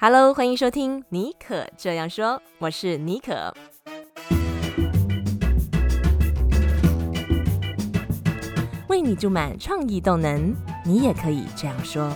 Hello，欢迎收听尼可这样说，我是尼可。为你注满创意动能，你也可以这样说。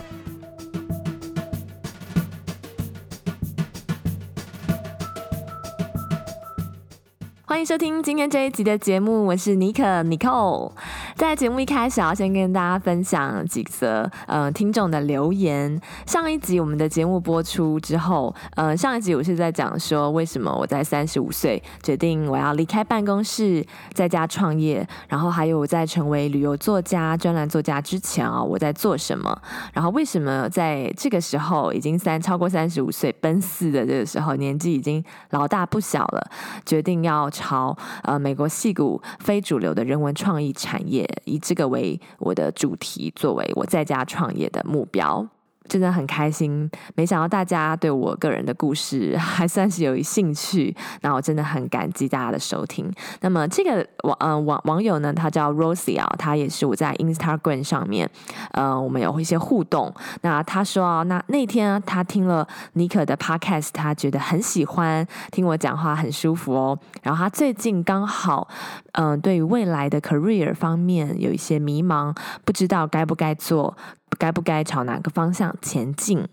欢迎收听今天这一集的节目，我是尼可 Nicole。在节目一开始，要先跟大家分享几则呃听众的留言。上一集我们的节目播出之后，呃，上一集我是在讲说为什么我在三十五岁决定我要离开办公室，在家创业，然后还有我在成为旅游作家、专栏作家之前啊，我在做什么？然后为什么在这个时候已经三超过三十五岁奔四的这个时候，年纪已经老大不小了，决定要朝呃美国戏骨非主流的人文创意产业。以这个为我的主题，作为我在家创业的目标。真的很开心，没想到大家对我个人的故事还算是有兴趣，那我真的很感激大家的收听。那么这个网呃网网友呢，他叫 Rosie 啊，他也是我在 Instagram 上面，呃，我们有一些互动。那他说啊，那那天他听了尼可的 Podcast，他觉得很喜欢，听我讲话很舒服哦。然后他最近刚好，嗯、对于未来的 career 方面有一些迷茫，不知道该不该做。该不该朝哪个方向前进？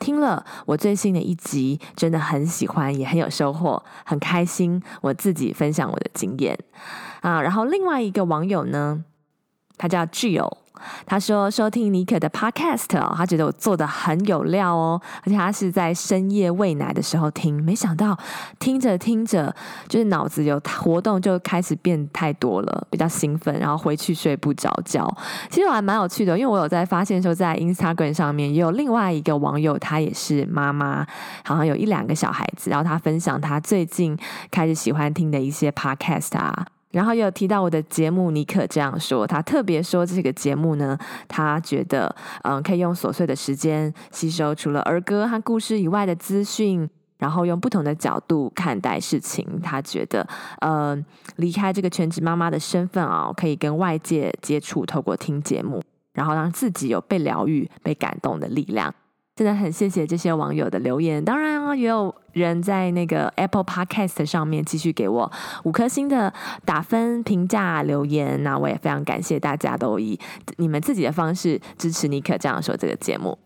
听了我最新的一集，真的很喜欢，也很有收获，很开心。我自己分享我的经验啊，然后另外一个网友呢，他叫 Gio。他说收听尼可的 podcast 哦，他觉得我做的很有料哦，而且他是在深夜喂奶的时候听，没想到听着听着，就是脑子有活动就开始变太多了，比较兴奋，然后回去睡不着觉。其实我还蛮有趣的，因为我有在发现说，在 Instagram 上面也有另外一个网友，他也是妈妈，好像有一两个小孩子，然后他分享他最近开始喜欢听的一些 podcast 啊。然后有提到我的节目，尼可这样说，他特别说这个节目呢，他觉得嗯，可以用琐碎的时间吸收除了儿歌和故事以外的资讯，然后用不同的角度看待事情。他觉得呃，离开这个全职妈妈的身份啊，可以跟外界接触，透过听节目，然后让自己有被疗愈、被感动的力量。真的很谢谢这些网友的留言，当然啊，也有人在那个 Apple Podcast 上面继续给我五颗星的打分评价留言，那我也非常感谢大家都以你们自己的方式支持尼可这样说这个节目。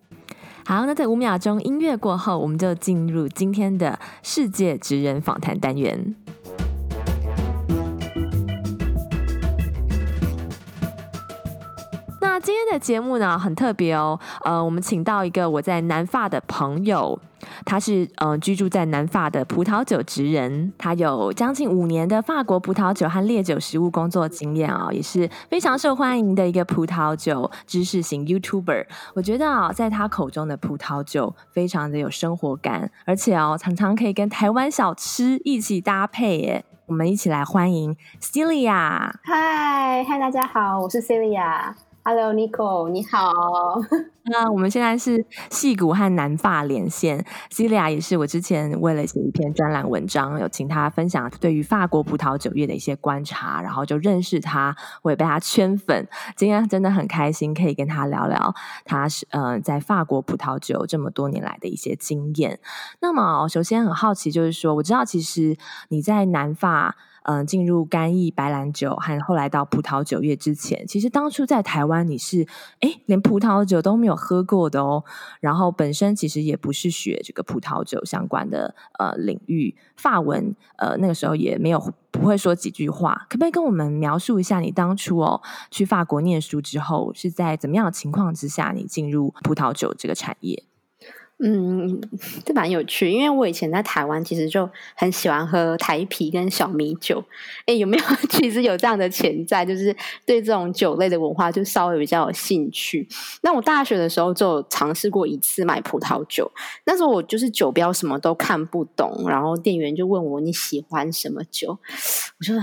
好，那在五秒钟音乐过后，我们就进入今天的世界职人访谈单元。今天的节目呢，很特别哦，呃，我们请到一个我在南法的朋友，他是嗯、居住在南法的葡萄酒职人，他有将近五年的法国葡萄酒和烈酒食物工作经验、哦，也是非常受欢迎的一个葡萄酒知识型 YouTuber。我觉得啊、哦，在他口中的葡萄酒非常的有生活感，而且哦，常常可以跟台湾小吃一起搭配耶。我们一起来欢迎 Celia。嗨嗨，大家好，我是 Celia。Hello，Nico，你好。那我们现在是戏骨和南法连线，Celia 也是我之前为了写一篇专栏文章，有请他分享对于法国葡萄酒业的一些观察，然后就认识他，我也被他圈粉。今天真的很开心，可以跟他聊聊他是呃在法国葡萄酒这么多年来的一些经验。那么首先很好奇，就是说我知道其实你在南法。嗯，进入干邑白兰酒和后来到葡萄酒业之前，其实当初在台湾你是诶连葡萄酒都没有喝过的哦。然后本身其实也不是学这个葡萄酒相关的呃领域，法文呃那个时候也没有不会说几句话。可不可以跟我们描述一下你当初哦去法国念书之后是在怎么样的情况之下你进入葡萄酒这个产业？嗯，这蛮有趣，因为我以前在台湾其实就很喜欢喝台啤跟小米酒。诶，有没有 其实有这样的潜在，就是对这种酒类的文化就稍微比较有兴趣。那我大学的时候就尝试过一次买葡萄酒，那时候我就是酒标什么都看不懂，然后店员就问我你喜欢什么酒，我说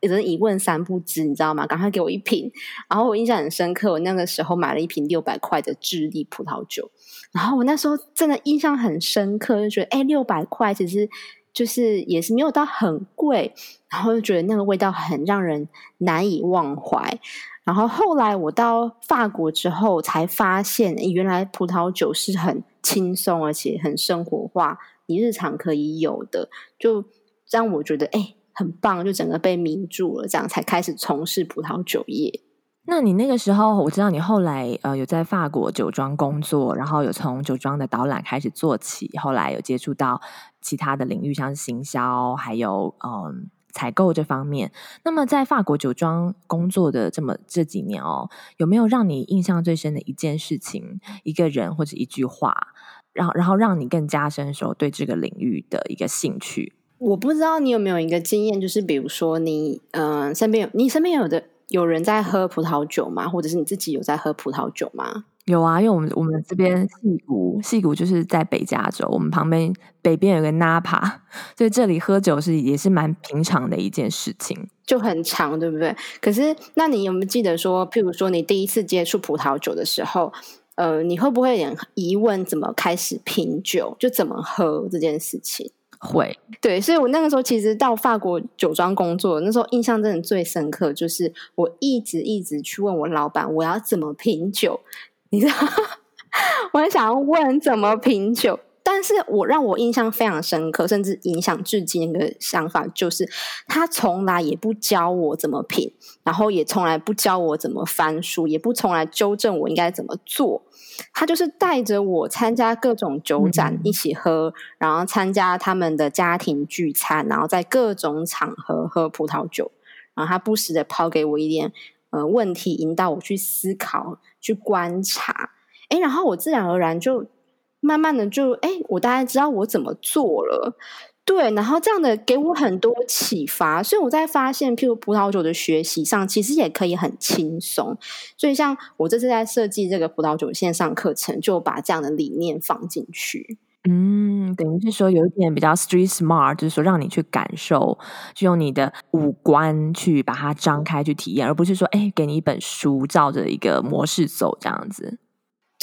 也是一问三不知，你知道吗？赶快给我一瓶。然后我印象很深刻，我那个时候买了一瓶六百块的智利葡萄酒。然后我那时候真的印象很深刻，就觉得哎，六百块其实就是也是没有到很贵，然后就觉得那个味道很让人难以忘怀。然后后来我到法国之后，才发现原来葡萄酒是很轻松，而且很生活化，你日常可以有的，就让我觉得哎很棒，就整个被迷住了，这样才开始从事葡萄酒业。那你那个时候，我知道你后来呃有在法国酒庄工作，然后有从酒庄的导览开始做起，后来有接触到其他的领域，像是行销，还有嗯。采购这方面，那么在法国酒庄工作的这么这几年哦，有没有让你印象最深的一件事情、一个人或者一句话，然后然后让你更加深说对这个领域的一个兴趣？我不知道你有没有一个经验，就是比如说你嗯、身边有你身边有的有人在喝葡萄酒吗？或者是你自己有在喝葡萄酒吗？有啊，因为我们我们这边戏谷，戏谷就是在北加州，我们旁边北边有个 Napa，所以这里喝酒是也是蛮平常的一件事情，就很长，对不对？可是那你有没有记得说，譬如说你第一次接触葡萄酒的时候，呃，你会不会有点疑问，怎么开始品酒，就怎么喝这件事情？会，对，所以我那个时候其实到法国酒庄工作，那时候印象真的最深刻，就是我一直一直去问我老板，我要怎么品酒。你知道，我很想要问怎么品酒，但是我让我印象非常深刻，甚至影响至今的想法，就是他从来也不教我怎么品，然后也从来不教我怎么翻书，也不从来纠正我应该怎么做。他就是带着我参加各种酒展，一起喝，嗯、然后参加他们的家庭聚餐，然后在各种场合喝葡萄酒，然后他不时的抛给我一点呃问题，引导我去思考。去观察，哎，然后我自然而然就慢慢的就，哎，我大概知道我怎么做了，对，然后这样的给我很多启发，所以我在发现，譬如葡萄酒的学习上，其实也可以很轻松。所以像我这次在设计这个葡萄酒线上课程，就把这样的理念放进去。嗯，等于是说有一点比较 street smart，就是说让你去感受，就用你的五官去把它张开去体验，而不是说哎，给你一本书照着一个模式走这样子。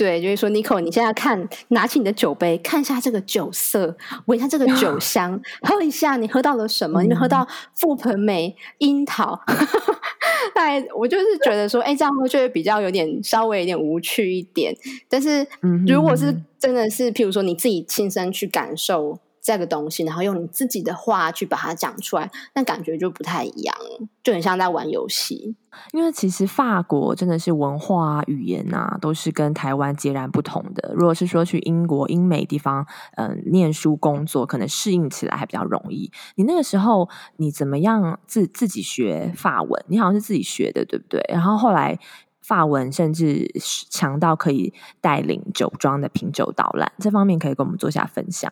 对，就是说，Nico，你现在看，拿起你的酒杯，看一下这个酒色，闻一下这个酒香，喝一下，你喝到了什么？嗯、你喝到覆盆梅、樱桃。哎我就是觉得说，哎，这样会就会比较有点稍微有点无趣一点。但是，如果是真的是，譬如说你自己亲身去感受。这个东西，然后用你自己的话去把它讲出来，那感觉就不太一样，就很像在玩游戏。因为其实法国真的是文化、语言啊，都是跟台湾截然不同的。如果是说去英国、英美地方，嗯、念书、工作，可能适应起来还比较容易。你那个时候，你怎么样自自己学法文？你好像是自己学的，对不对？然后后来法文甚至强到可以带领酒庄的品酒导览，这方面可以跟我们做下分享。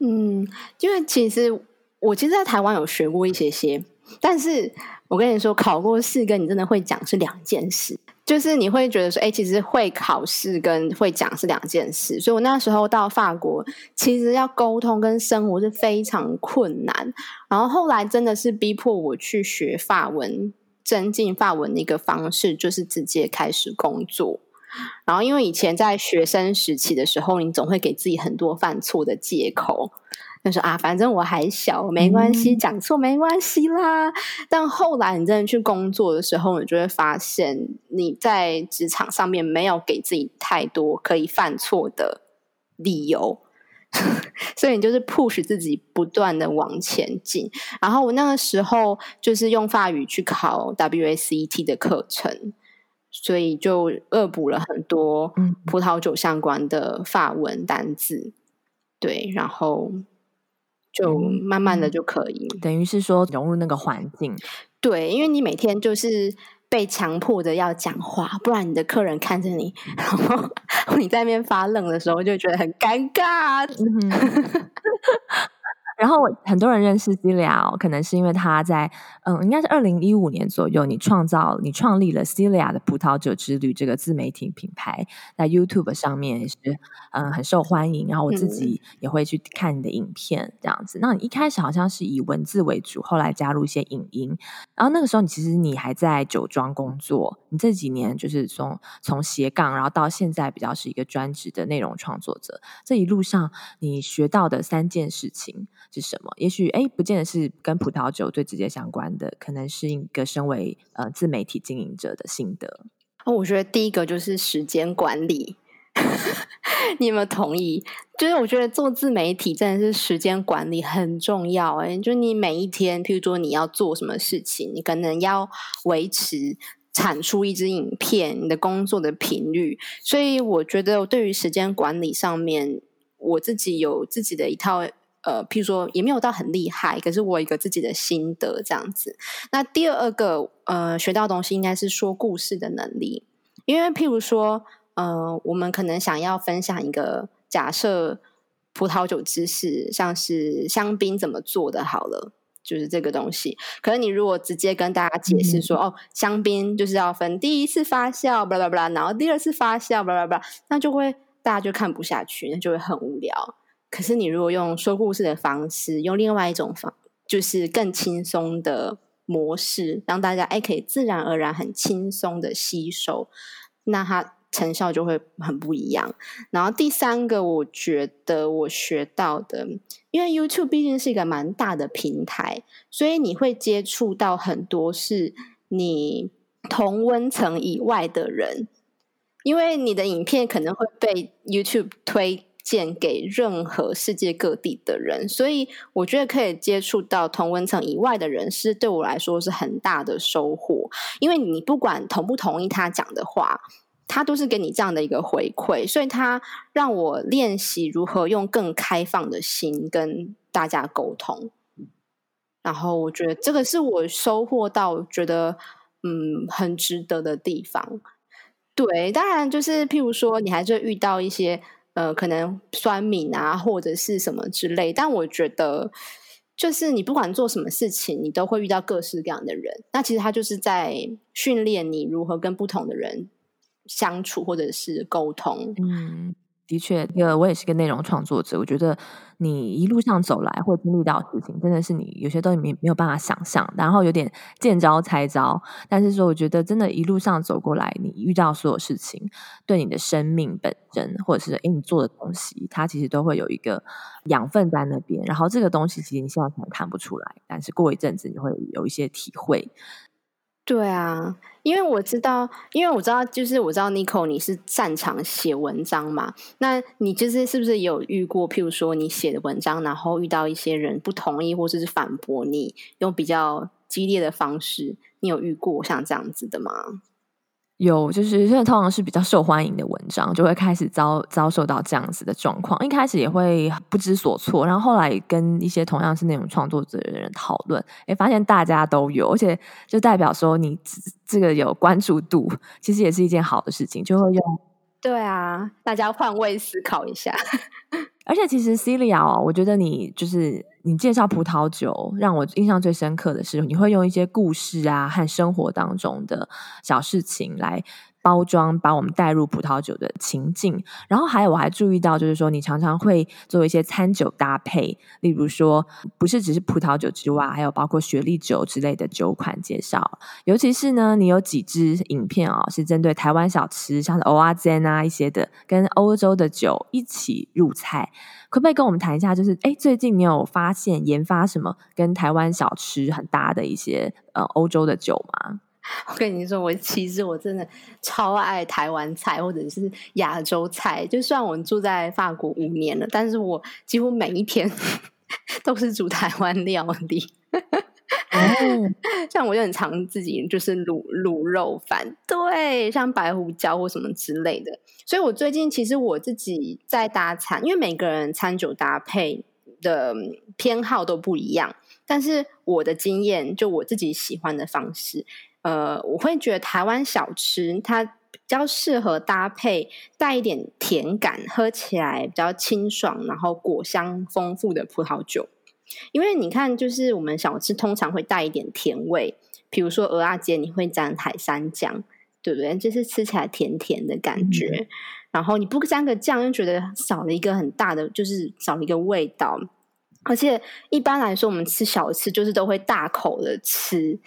嗯，因为其实我其实，在台湾有学过一些些，但是我跟你说，考过试跟你真的会讲是两件事。就是你会觉得说，哎，其实会考试跟会讲是两件事。所以我那时候到法国，其实要沟通跟生活是非常困难。然后后来真的是逼迫我去学法文，增进法文的一个方式，就是直接开始工作。然后，因为以前在学生时期的时候，你总会给自己很多犯错的借口，就说啊，反正我还小，没关系，讲错没关系啦。但后来你真的去工作的时候，你就会发现你在职场上面没有给自己太多可以犯错的理由，所以你就是 push 自己不断的往前进。然后我那个时候就是用法语去考 WSET 的课程。所以就恶补了很多葡萄酒相关的法文单字，嗯、对，然后就慢慢的就可以，等于是说融入那个环境。对，因为你每天就是被强迫着要讲话，不然你的客人看着你，然后 你在那边发愣的时候，就觉得很尴尬。嗯 然后很多人认识 Celia，可能是因为他在嗯，应该是二零一五年左右，你创造、你创立了 Celia 的葡萄酒之旅这个自媒体品牌，在 YouTube 上面也是嗯很受欢迎。然后我自己也会去看你的影片，这样子。那你一开始好像是以文字为主，后来加入一些影音。然后那个时候，你其实你还在酒庄工作，你这几年就是从从斜杠，然后到现在比较是一个专职的内容创作者。这一路上你学到的三件事情。是什么？也许哎，不见得是跟葡萄酒最直接相关的，可能是一个身为呃自媒体经营者的心得。哦，我觉得第一个就是时间管理，你有没有同意？就是我觉得做自媒体真的是时间管理很重要。哎，就你每一天，譬如说你要做什么事情，你可能要维持产出一支影片，你的工作的频率。所以我觉得对于时间管理上面，我自己有自己的一套。呃，譬如说也没有到很厉害，可是我有一个自己的心得这样子。那第二个呃，学到的东西应该是说故事的能力，因为譬如说呃，我们可能想要分享一个假设葡萄酒知识，像是香槟怎么做的，好了，就是这个东西。可是你如果直接跟大家解释说，嗯、哦，香槟就是要分第一次发酵，巴拉巴拉，然后第二次发酵，巴拉巴拉，那就会大家就看不下去，那就会很无聊。可是，你如果用说故事的方式，用另外一种方，就是更轻松的模式，让大家哎可以自然而然、很轻松的吸收，那它成效就会很不一样。然后第三个，我觉得我学到的，因为 YouTube 毕竟是一个蛮大的平台，所以你会接触到很多是你同温层以外的人，因为你的影片可能会被 YouTube 推。献给任何世界各地的人，所以我觉得可以接触到同温层以外的人，是对我来说是很大的收获。因为你不管同不同意他讲的话，他都是给你这样的一个回馈，所以他让我练习如何用更开放的心跟大家沟通。然后我觉得这个是我收获到觉得嗯很值得的地方。对，当然就是譬如说，你还是会遇到一些。呃，可能酸敏啊，或者是什么之类，但我觉得，就是你不管做什么事情，你都会遇到各式各样的人。那其实他就是在训练你如何跟不同的人相处，或者是沟通。嗯。的确，因为我也是个内容创作者，我觉得你一路上走来会经历到事情，真的是你有些东西没没有办法想象，然后有点见招拆招。但是说，我觉得真的，一路上走过来，你遇到所有事情，对你的生命本身，或者是诶你做的东西，它其实都会有一个养分在那边。然后这个东西其实你现在可能看不出来，但是过一阵子你会有一些体会。对啊，因为我知道，因为我知道，就是我知道 Nico 你是擅长写文章嘛，那你就是是不是有遇过，譬如说你写的文章，然后遇到一些人不同意或者是反驳你，用比较激烈的方式，你有遇过像这样子的吗？有，就是现在通常是比较受欢迎的文章，就会开始遭遭受到这样子的状况。一开始也会不知所措，然后后来跟一些同样是那种创作者的人讨论，诶，发现大家都有，而且就代表说你这个有关注度，其实也是一件好的事情，就会用。对啊，大家换位思考一下。而且其实 Celia 哦，我觉得你就是你介绍葡萄酒，让我印象最深刻的是，你会用一些故事啊和生活当中的小事情来。包装把我们带入葡萄酒的情境，然后还有我还注意到，就是说你常常会做一些餐酒搭配，例如说不是只是葡萄酒之外，还有包括雪莉酒之类的酒款介绍。尤其是呢，你有几支影片、哦，是针对台湾小吃，像是蚵仔煎啊一些的，跟欧洲的酒一起入菜，可不可以跟我们谈一下？就是哎，最近你有发现研发什么跟台湾小吃很搭的一些呃欧洲的酒吗？我跟你说，我其实我真的超爱台湾菜或者是亚洲菜。就算我住在法国五年了，但是我几乎每一天 都是煮台湾料理。哦，像我就很常自己就是卤卤肉饭，对，像白胡椒或什么之类的。所以我最近其实我自己在搭餐，因为每个人餐酒搭配的偏好都不一样，但是我的经验就我自己喜欢的方式。呃，我会觉得台湾小吃它比较适合搭配带一点甜感，喝起来比较清爽，然后果香丰富的葡萄酒。因为你看，就是我们小吃通常会带一点甜味，比如说蚵仔煎，你会沾海山酱，对不对？就是吃起来甜甜的感觉。嗯、然后你不沾个酱，又觉得少了一个很大的，就是少了一个味道。而且一般来说，我们吃小吃就是都会大口的吃。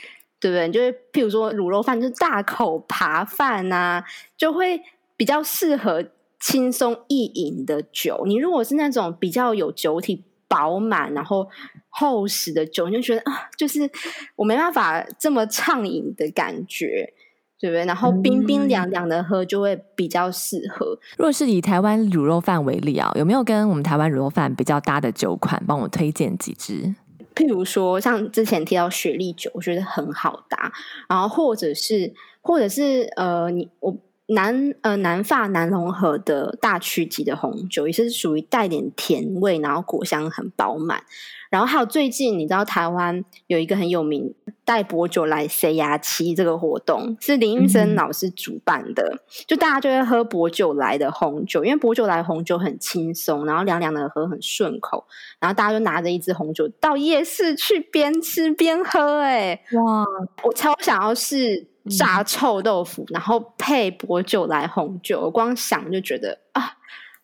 对不对？就是譬如说卤肉饭，就是大口扒饭啊，就会比较适合轻松易饮的酒。你如果是那种比较有酒体饱满，然后厚实的酒，你就觉得啊，就是我没办法这么畅饮的感觉，对不对？然后冰冰凉凉的喝就会比较适合。嗯、如果是以台湾卤肉饭为例啊，有没有跟我们台湾卤肉饭比较搭的酒款？帮我推荐几支。譬如说，像之前提到雪莉酒，我觉得很好搭。然后或者是，或者是呃，你我。南呃南法南融合的大区级的红酒，也是属于带点甜味，然后果香很饱满。然后还有最近你知道台湾有一个很有名带薄酒来塞牙期这个活动，是林玉生老师主办的，就大家就会喝薄酒来的红酒，因为薄酒来红酒很轻松，然后凉凉的喝很顺口，然后大家就拿着一支红酒到夜市去边吃边喝，哎哇，我超想要试。炸臭豆腐，然后配薄酒来红酒，我光想就觉得啊，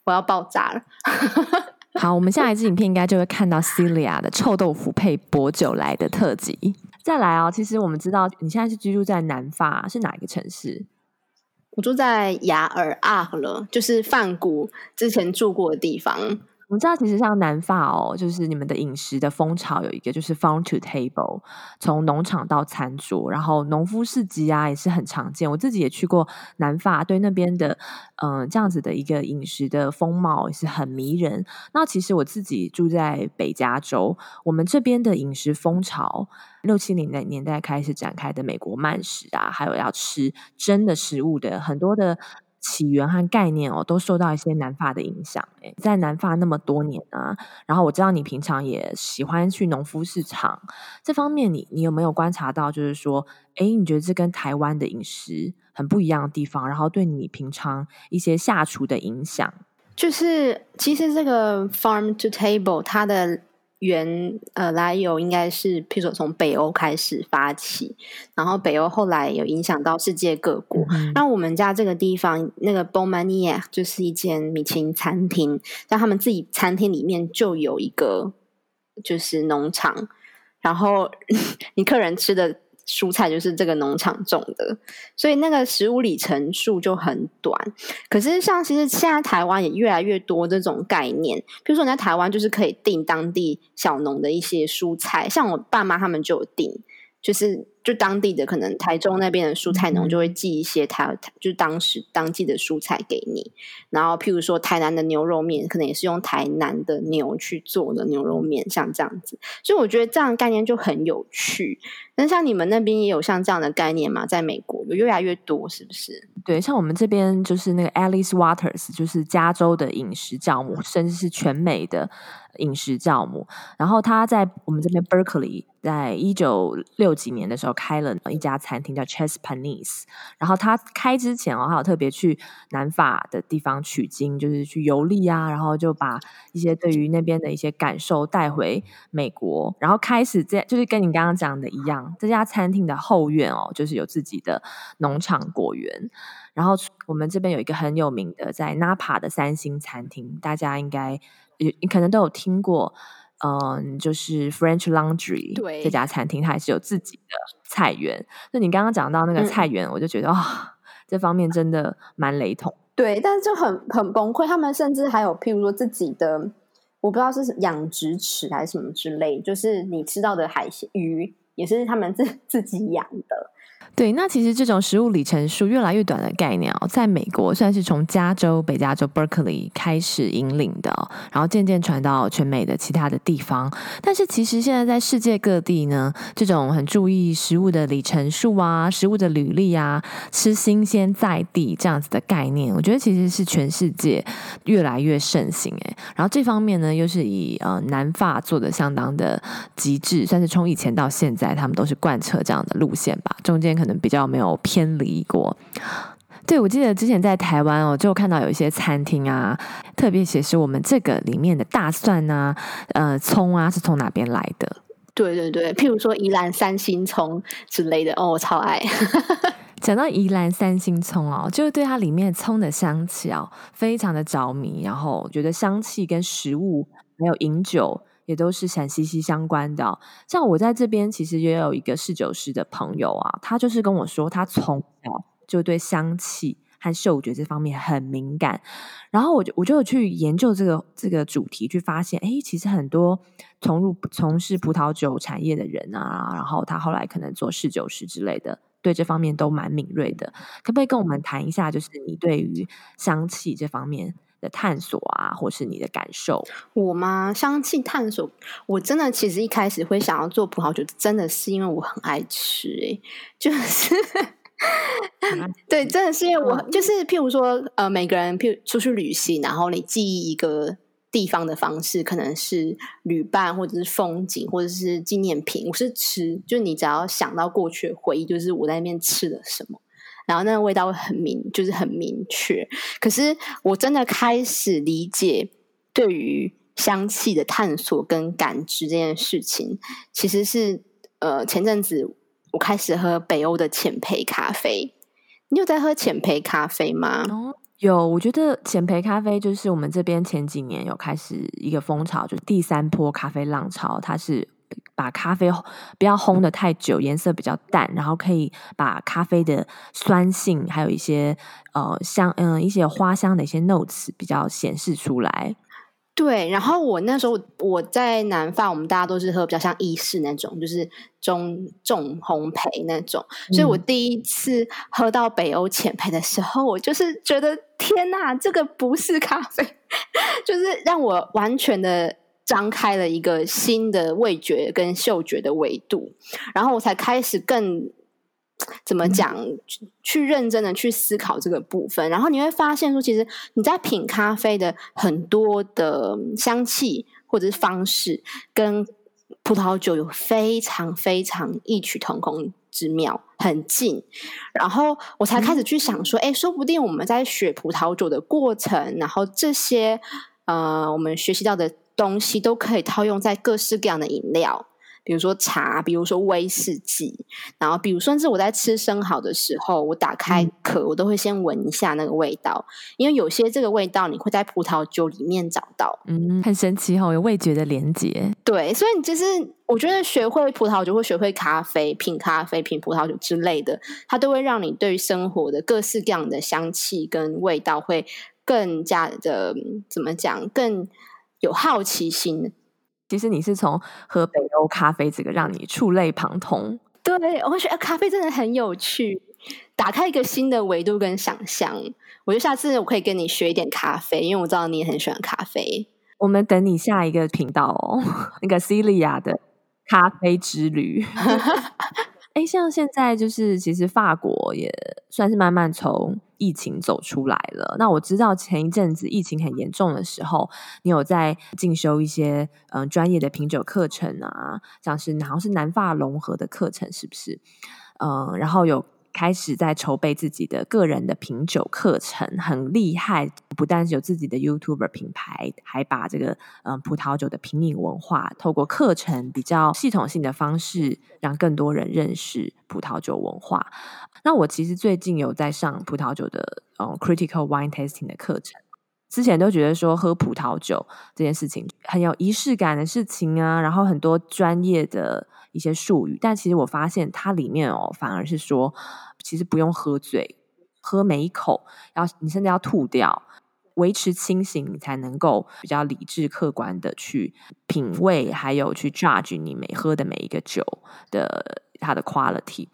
我要爆炸了。好，我们下一支影片应该就会看到 Celia 的臭豆腐配薄酒来的特辑。再来哦，其实我们知道你现在是居住在南法，是哪一个城市？我住在雅尔阿勒，就是梵谷之前住过的地方。我们知道，其实像南法哦，就是你们的饮食的风潮有一个，就是 farm to table，从农场到餐桌，然后农夫市集啊也是很常见。我自己也去过南法，对那边的嗯、呃、这样子的一个饮食的风貌也是很迷人。那其实我自己住在北加州，我们这边的饮食风潮，六七零的年代开始展开的美国慢食啊，还有要吃真的食物的很多的。起源和概念哦，都受到一些南法的影响。诶，在南法那么多年啊，然后我知道你平常也喜欢去农夫市场，这方面你你有没有观察到？就是说，诶，你觉得这跟台湾的饮食很不一样的地方，然后对你平常一些下厨的影响？就是其实这个 farm to table 它的。原呃来由应该是，譬如说从北欧开始发起，然后北欧后来有影响到世界各国。那、嗯、我们家这个地方，那个 Bon Manière 就是一间米其林餐厅，但他们自己餐厅里面就有一个就是农场，然后 你客人吃的。蔬菜就是这个农场种的，所以那个食物里程数就很短。可是像其实现在台湾也越来越多这种概念，比如说你在台湾就是可以订当地小农的一些蔬菜，像我爸妈他们就有订，就是。就当地的可能台中那边的蔬菜农就会寄一些他，就是当时当季的蔬菜给你。然后譬如说台南的牛肉面，可能也是用台南的牛去做的牛肉面，像这样子。所以我觉得这样的概念就很有趣。那像你们那边也有像这样的概念吗？在美国有越来越多，是不是？对，像我们这边就是那个 Alice Waters，就是加州的饮食教母，甚至是全美的饮食教母。然后他在我们这边 Berkeley，在一九六几年的时候。开了一家餐厅叫 Ches Panisse，然后他开之前哦，他有特别去南法的地方取经，就是去游历啊，然后就把一些对于那边的一些感受带回美国，然后开始这就是跟你刚刚讲的一样，这家餐厅的后院哦，就是有自己的农场果园，然后我们这边有一个很有名的在 Napa 的三星餐厅，大家应该也你可能都有听过。嗯，就是 French Laundry 对这家餐厅，它还是有自己的菜园。那你刚刚讲到那个菜园，嗯、我就觉得哇、哦，这方面真的蛮雷同。对，但是就很很崩溃。他们甚至还有譬如说自己的，我不知道是养殖池还是什么之类，就是你吃到的海鲜鱼也是他们自 自己养的。对，那其实这种食物里程数越来越短的概念哦，在美国算是从加州北加州 Berkeley 开始引领的，然后渐渐传到全美的其他的地方。但是其实现在在世界各地呢，这种很注意食物的里程数啊、食物的履历啊、吃新鲜在地这样子的概念，我觉得其实是全世界越来越盛行诶。然后这方面呢，又是以呃南法做的相当的极致，算是从以前到现在，他们都是贯彻这样的路线吧，中间可比较没有偏离过，对，我记得之前在台湾哦，就看到有一些餐厅啊，特别写是我们这个里面的大蒜啊、呃葱啊是从哪边来的？对对对，譬如说宜兰三星葱之类的哦，我超爱。讲到宜兰三星葱哦，就是对它里面葱的香气哦，非常的着迷，然后我觉得香气跟食物还有饮酒。也都是很息息相关的。像我在这边，其实也有一个侍酒师的朋友啊，他就是跟我说，他从小就对香气和嗅觉这方面很敏感。然后我就我就去研究这个这个主题，去发现，哎，其实很多从入从事葡萄酒产业的人啊，然后他后来可能做侍酒师之类的，对这方面都蛮敏锐的。可不可以跟我们谈一下，就是你对于香气这方面的探索啊，或是你的感受？我吗？香气探索，我真的其实一开始会想要做葡萄酒，真的是因为我很爱吃，欸，诶就是。对，真的是因为我就是，譬如说，呃，每个人譬如出去旅行，然后你记忆一个地方的方式，可能是旅伴，或者是风景，或者是纪念品。我是吃，就你只要想到过去的回忆，就是我在那边吃了什么，然后那个味道会很明，就是很明确。可是我真的开始理解，对于香气的探索跟感知这件事情，其实是呃前阵子。我开始喝北欧的浅焙咖啡，你有在喝浅焙咖啡吗？有。我觉得浅焙咖啡就是我们这边前几年有开始一个风潮，就是第三波咖啡浪潮。它是把咖啡不要烘的太久，颜色比较淡，然后可以把咖啡的酸性还有一些呃香嗯一些花香的一些 notes 比较显示出来。对，然后我那时候我在南法，我们大家都是喝比较像意式那种，就是中重烘焙那种。所以我第一次喝到北欧浅焙的时候，我就是觉得天哪，这个不是咖啡，就是让我完全的张开了一个新的味觉跟嗅觉的维度，然后我才开始更。怎么讲？去认真的去思考这个部分，然后你会发现说，其实你在品咖啡的很多的香气或者是方式，跟葡萄酒有非常非常异曲同工之妙，很近。然后我才开始去想说，哎，说不定我们在学葡萄酒的过程，然后这些呃，我们学习到的东西，都可以套用在各式各样的饮料。比如说茶，比如说威士忌，然后比如甚至我在吃生蚝的时候，我打开壳，我都会先闻一下那个味道，因为有些这个味道你会在葡萄酒里面找到，嗯，很神奇哈、哦，有味觉的连接。对，所以就是我觉得学会葡萄酒或学会咖啡、品咖啡、品葡萄酒之类的，它都会让你对生活的各式各样的香气跟味道会更加的怎么讲，更有好奇心。其实你是从喝北欧咖啡这个让你触类旁通，对，我会觉得咖啡真的很有趣，打开一个新的维度跟想象。我觉得下次我可以跟你学一点咖啡，因为我知道你也很喜欢咖啡。我们等你下一个频道哦，那个 Celia 的咖啡之旅。哎，像现在就是，其实法国也算是慢慢从疫情走出来了。那我知道前一阵子疫情很严重的时候，你有在进修一些嗯、专业的品酒课程啊，像是好像是南法融合的课程，是不是？嗯、然后有。开始在筹备自己的个人的品酒课程，很厉害。不但是有自己的 YouTuber 品牌，还把这个嗯葡萄酒的品饮文化，透过课程比较系统性的方式，让更多人认识葡萄酒文化。那我其实最近有在上葡萄酒的嗯 Critical Wine Tasting 的课程。之前都觉得说喝葡萄酒这件事情很有仪式感的事情啊，然后很多专业的一些术语，但其实我发现它里面哦，反而是说。其实不用喝醉，喝每一口，要你甚至要吐掉，维持清醒，你才能够比较理智、客观的去品味，还有去 judge 你每喝的每一个酒的它的 quality。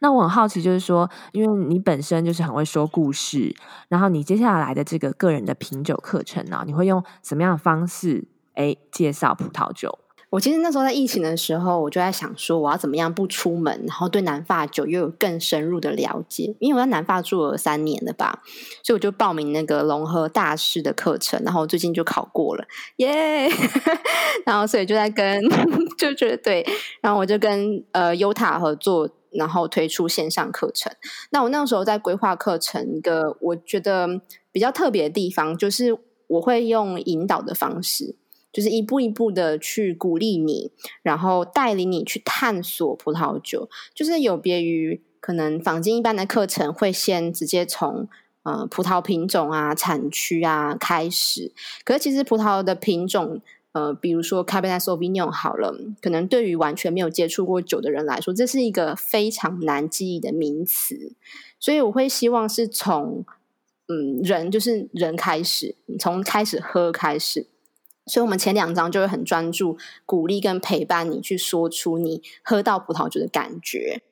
那我很好奇，就是说，因为你本身就是很会说故事，然后你接下来的这个个人的品酒课程呢，你会用什么样的方式哎介绍葡萄酒？我其实那时候在疫情的时候，我就在想说，我要怎么样不出门，然后对南法酒又有更深入的了解。因为我在南法住了三年了吧，所以我就报名那个融合大师的课程，然后最近就考过了，耶、yeah! 然后所以就在跟 就觉得对，然后我就跟呃优塔合作，然后推出线上课程。那我那时候在规划课程，一个我觉得比较特别的地方，就是我会用引导的方式。就是一步一步的去鼓励你，然后带领你去探索葡萄酒，就是有别于可能坊间一般的课程会先直接从呃葡萄品种啊、产区啊开始。可是其实葡萄的品种，呃，比如说 Cabernet Sauvignon 好了，可能对于完全没有接触过酒的人来说，这是一个非常难记忆的名词。所以我会希望是从嗯人，就是人开始，从开始喝开始。所以，我们前两章就会很专注鼓励跟陪伴你去说出你喝到葡萄酒的感觉，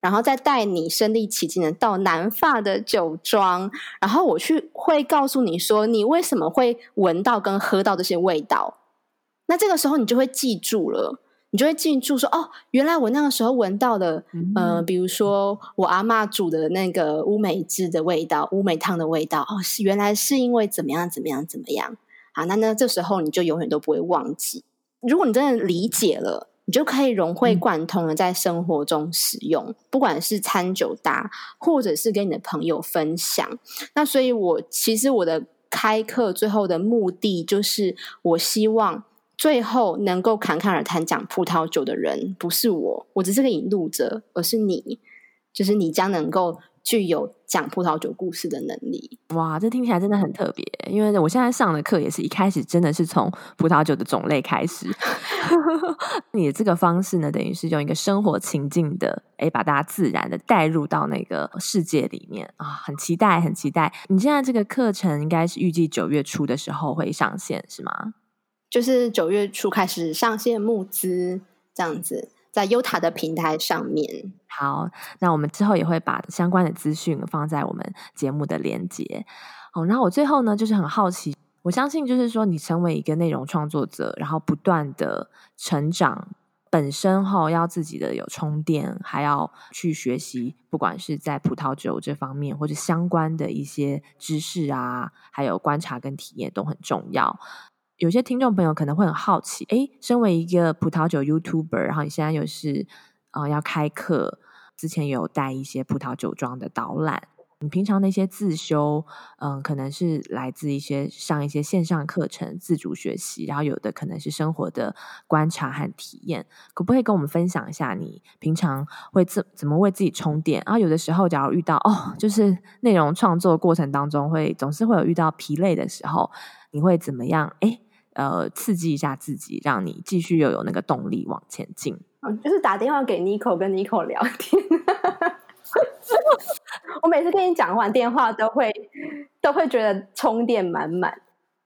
然后再带你身临其境的到南法的酒庄，然后我去会告诉你说你为什么会闻到跟喝到这些味道。那这个时候你就会记住了，你就会记住说哦，原来我那个时候闻到的，嗯、呃，比如说我阿嬷煮的那个乌梅汁的味道、乌梅汤的味道，哦，是原来是因为怎么样怎么样怎么样。啊，那那这时候你就永远都不会忘记。如果你真的理解了，你就可以融会贯通的在生活中使用，嗯、不管是餐酒搭，或者是跟你的朋友分享。那所以我，我其实我的开课最后的目的，就是我希望最后能够侃侃而谈讲葡萄酒的人，不是我，我只是个引路者，而是你，就是你将能够。具有讲葡萄酒故事的能力。哇，这听起来真的很特别。因为我现在上的课也是一开始真的是从葡萄酒的种类开始。你的这个方式呢，等于是用一个生活情境的，哎，把大家自然的带入到那个世界里面啊，很期待，很期待。你现在这个课程应该是预计九月初的时候会上线，是吗？就是九月初开始上线募资，这样子。在优塔的平台上面，好，那我们之后也会把相关的资讯放在我们节目的连接。哦，然后我最后呢，就是很好奇，我相信就是说，你成为一个内容创作者，然后不断的成长，本身后要自己的有充电，还要去学习，不管是在葡萄酒这方面，或者相关的一些知识啊，还有观察跟体验都很重要。有些听众朋友可能会很好奇，诶，身为一个葡萄酒 YouTuber，然后你现在又是啊、呃、要开课，之前有带一些葡萄酒庄的导览，你平常那些自修，嗯、可能是来自一些上一些线上课程自主学习，然后有的可能是生活的观察和体验，可不可以跟我们分享一下你平常会怎怎么为自己充电？然后有的时候，假如遇到哦，就是内容创作过程当中会总是会有遇到疲累的时候，你会怎么样？诶呃，刺激一下自己，让你继续又有那个动力往前进。嗯，就是打电话给 Nico，跟 Nico 聊天。我每次跟你讲完电话，都会都会觉得充电满满。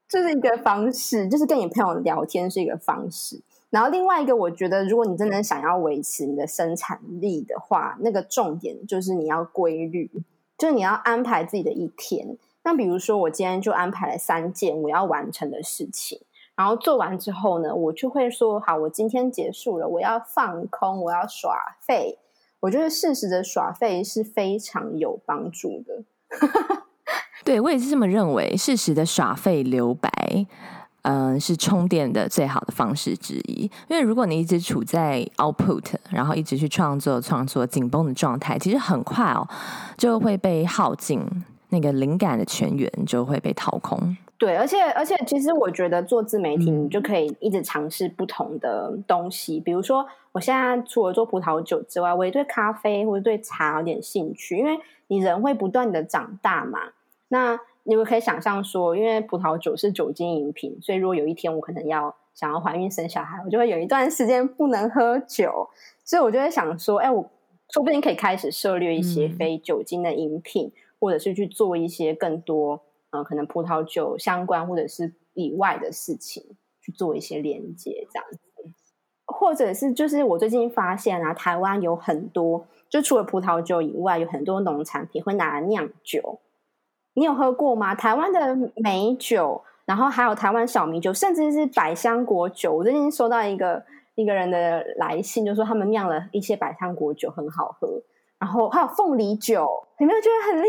这是一个方式，就是跟你朋友聊天是一个方式。然后另外一个，我觉得如果你真的想要维持你的生产力的话，那个重点就是你要规律，就是你要安排自己的一天。那比如说，我今天就安排了三件我要完成的事情。然后做完之后呢，我就会说：好，我今天结束了，我要放空，我要耍废。我觉得适时的耍废是非常有帮助的。对，我也是这么认为，适时的耍废留白，嗯、是充电的最好的方式之一。因为如果你一直处在 output，然后一直去创作、创作紧绷的状态，其实很快哦就会被耗尽，那个灵感的泉源就会被掏空。对，而且而且，其实我觉得做自媒体，你就可以一直尝试不同的东西。嗯、比如说，我现在除了做葡萄酒之外，我也对咖啡或者对茶有点兴趣，因为你人会不断的长大嘛。那你们可以想象说，因为葡萄酒是酒精饮品，所以如果有一天我可能要想要怀孕生小孩，我就会有一段时间不能喝酒。所以我就会想说，哎，我说不定可以开始涉猎一些非酒精的饮品，嗯、或者是去做一些更多。呃，可能葡萄酒相关或者是以外的事情去做一些连接，这样子，或者是就是我最近发现啊，台湾有很多，就除了葡萄酒以外，有很多农产品会拿来酿酒。你有喝过吗？台湾的梅酒，然后还有台湾小米酒，甚至是百香果酒。我最近收到一个一个人的来信，就说他们酿了一些百香果酒，很好喝。然后还有凤梨酒，有没有觉得很厉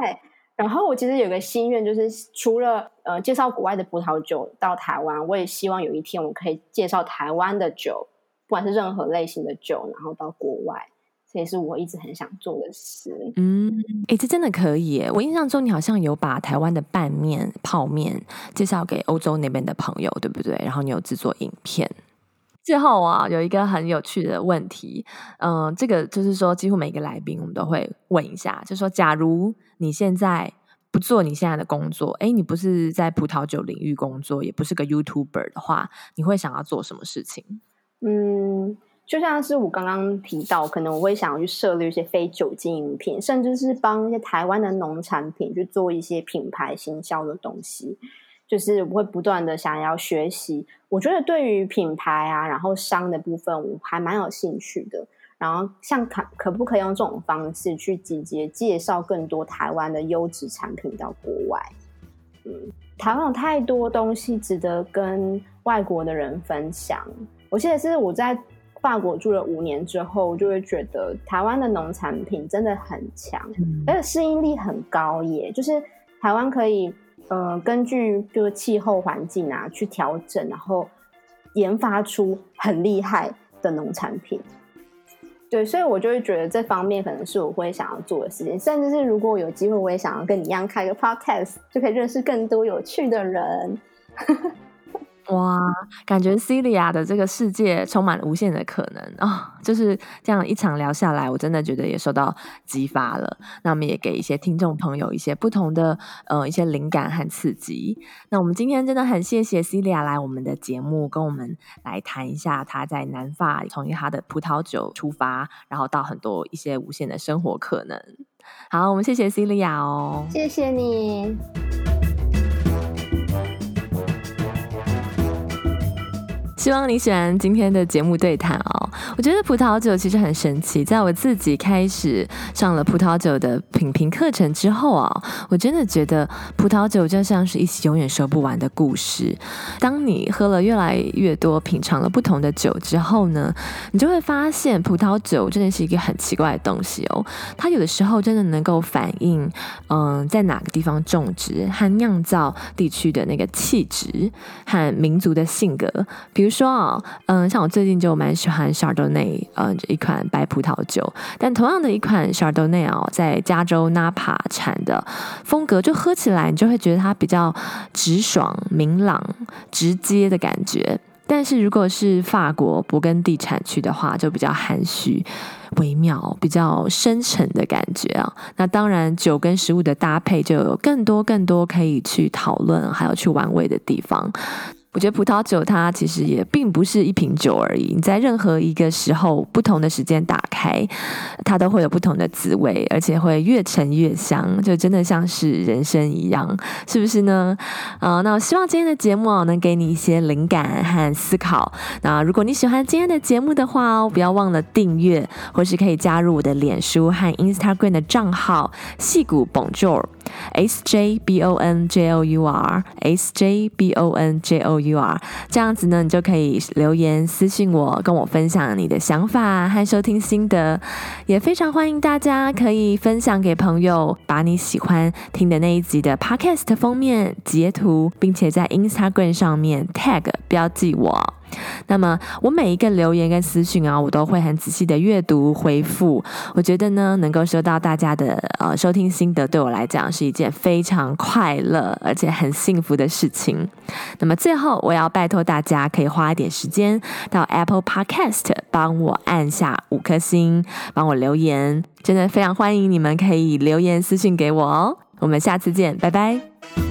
害？然后我其实有个心愿，就是除了呃介绍国外的葡萄酒到台湾，我也希望有一天我可以介绍台湾的酒，不管是任何类型的酒，然后到国外，这也是我一直很想做的事。嗯，诶，这真的可以耶！我印象中你好像有把台湾的拌面、泡面介绍给欧洲那边的朋友，对不对？然后你有制作影片。最后啊，有一个很有趣的问题，嗯、呃，这个就是说，几乎每个来宾我们都会问一下，就说，假如你现在不做你现在的工作，诶，你不是在葡萄酒领域工作，也不是个 YouTuber 的话，你会想要做什么事情？嗯，就像是我刚刚提到，可能我会想要去设立一些非酒精饮品，甚至是帮一些台湾的农产品去做一些品牌行销的东西。就是我会不断的想要学习。我觉得对于品牌啊，然后商的部分，我还蛮有兴趣的。然后像可可不可以用这种方式去直接介绍更多台湾的优质产品到国外？嗯，台湾有太多东西值得跟外国的人分享。我记得是我在。法国住了五年之后，就会觉得台湾的农产品真的很强，嗯、而且适应力很高耶。就是台湾可以呃根据就是气候环境啊去调整，然后研发出很厉害的农产品。对，所以我就会觉得这方面可能是我会想要做的事情。甚至是如果有机会，我也想要跟你一样开个 podcast，就可以认识更多有趣的人。哇，感觉 Celia 的这个世界充满了无限的可能啊、哦！就是这样一场聊下来，我真的觉得也受到激发了。那我们也给一些听众朋友一些不同的呃一些灵感和刺激。那我们今天真的很谢谢 Celia 来我们的节目，跟我们来谈一下她在南法从她的葡萄酒出发，然后到很多一些无限的生活可能。好，我们谢谢 Celia 哦，谢谢你。希望你喜欢今天的节目对谈哦。我觉得葡萄酒其实很神奇，在我自己开始上了葡萄酒的品评课程之后啊，我真的觉得葡萄酒就像是一起永远说不完的故事。当你喝了越来越多，品尝了不同的酒之后呢，你就会发现葡萄酒真的是一个很奇怪的东西哦。它有的时候真的能够反映，嗯，在哪个地方种植和酿造地区的那个气质和民族的性格，比如。说啊，嗯，像我最近就蛮喜欢 Chardonnay，呃，一款白葡萄酒。但同样的一款 Chardonnay 哦，在加州 Napa 产的风格，就喝起来你就会觉得它比较直爽、明朗、直接的感觉。但是如果是法国勃艮第产区的话，就比较含蓄、微妙、比较深沉的感觉啊。那当然，酒跟食物的搭配就有更多更多可以去讨论，还有去玩味的地方。我觉得葡萄酒它其实也并不是一瓶酒而已，你在任何一个时候、不同的时间打开，它都会有不同的滋味，而且会越陈越香，就真的像是人生一样，是不是呢？啊，那我希望今天的节目能给你一些灵感和思考。那如果你喜欢今天的节目的话哦，不要忘了订阅，或是可以加入我的脸书和 Instagram 的账号“矽谷 Bonjour”，S J B O N J O U R，S J B O N J O。You are 这样子呢，你就可以留言私信我，跟我分享你的想法和收听心得，也非常欢迎大家可以分享给朋友，把你喜欢听的那一集的 Podcast 封面截图，并且在 Instagram 上面 tag 标记我。那么我每一个留言跟私讯啊，我都会很仔细的阅读回复。我觉得呢，能够收到大家的呃收听心得，对我来讲是一件非常快乐而且很幸福的事情。那么最后，我要拜托大家，可以花一点时间到 Apple Podcast 帮我按下五颗星，帮我留言，真的非常欢迎你们可以留言私讯给我哦。我们下次见，拜拜。